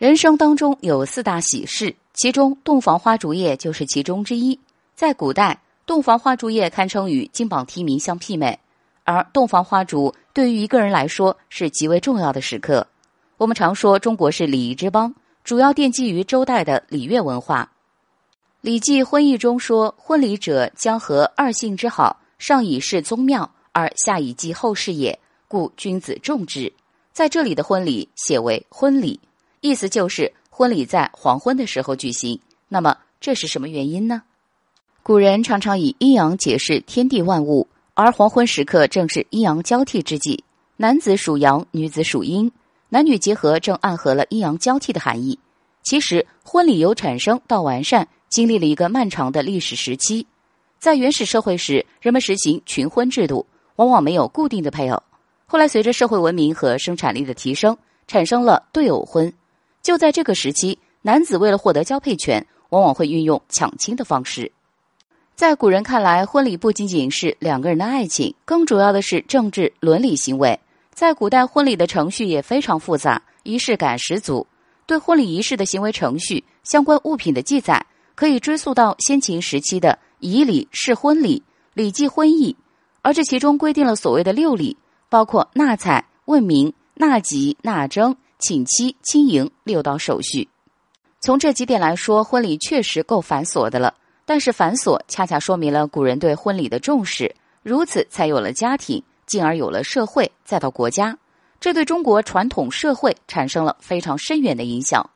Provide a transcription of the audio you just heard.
人生当中有四大喜事，其中洞房花烛夜就是其中之一。在古代，洞房花烛夜堪称与金榜题名相媲美。而洞房花烛对于一个人来说是极为重要的时刻。我们常说中国是礼仪之邦，主要奠基于周代的礼乐文化。《礼记·婚义》中说：“婚礼者，将合二姓之好，上以事宗庙，而下以祭后事也。故君子重之。”在这里的婚礼写为婚礼。意思就是婚礼在黄昏的时候举行。那么这是什么原因呢？古人常常以阴阳解释天地万物，而黄昏时刻正是阴阳交替之际。男子属阳，女子属阴，男女结合正暗合了阴阳交替的含义。其实婚礼由产生到完善，经历了一个漫长的历史时期。在原始社会时，人们实行群婚制度，往往没有固定的配偶。后来随着社会文明和生产力的提升，产生了对偶婚。就在这个时期，男子为了获得交配权，往往会运用抢亲的方式。在古人看来，婚礼不仅仅是两个人的爱情，更主要的是政治伦理行为。在古代，婚礼的程序也非常复杂，仪式感十足。对婚礼仪式的行为程序、相关物品的记载，可以追溯到先秦时期的《仪礼试婚礼》《礼记婚义》，而这其中规定了所谓的六礼，包括纳采、问名、纳吉、纳征。请妻、亲迎六道手续，从这几点来说，婚礼确实够繁琐的了。但是繁琐恰恰说明了古人对婚礼的重视，如此才有了家庭，进而有了社会，再到国家，这对中国传统社会产生了非常深远的影响。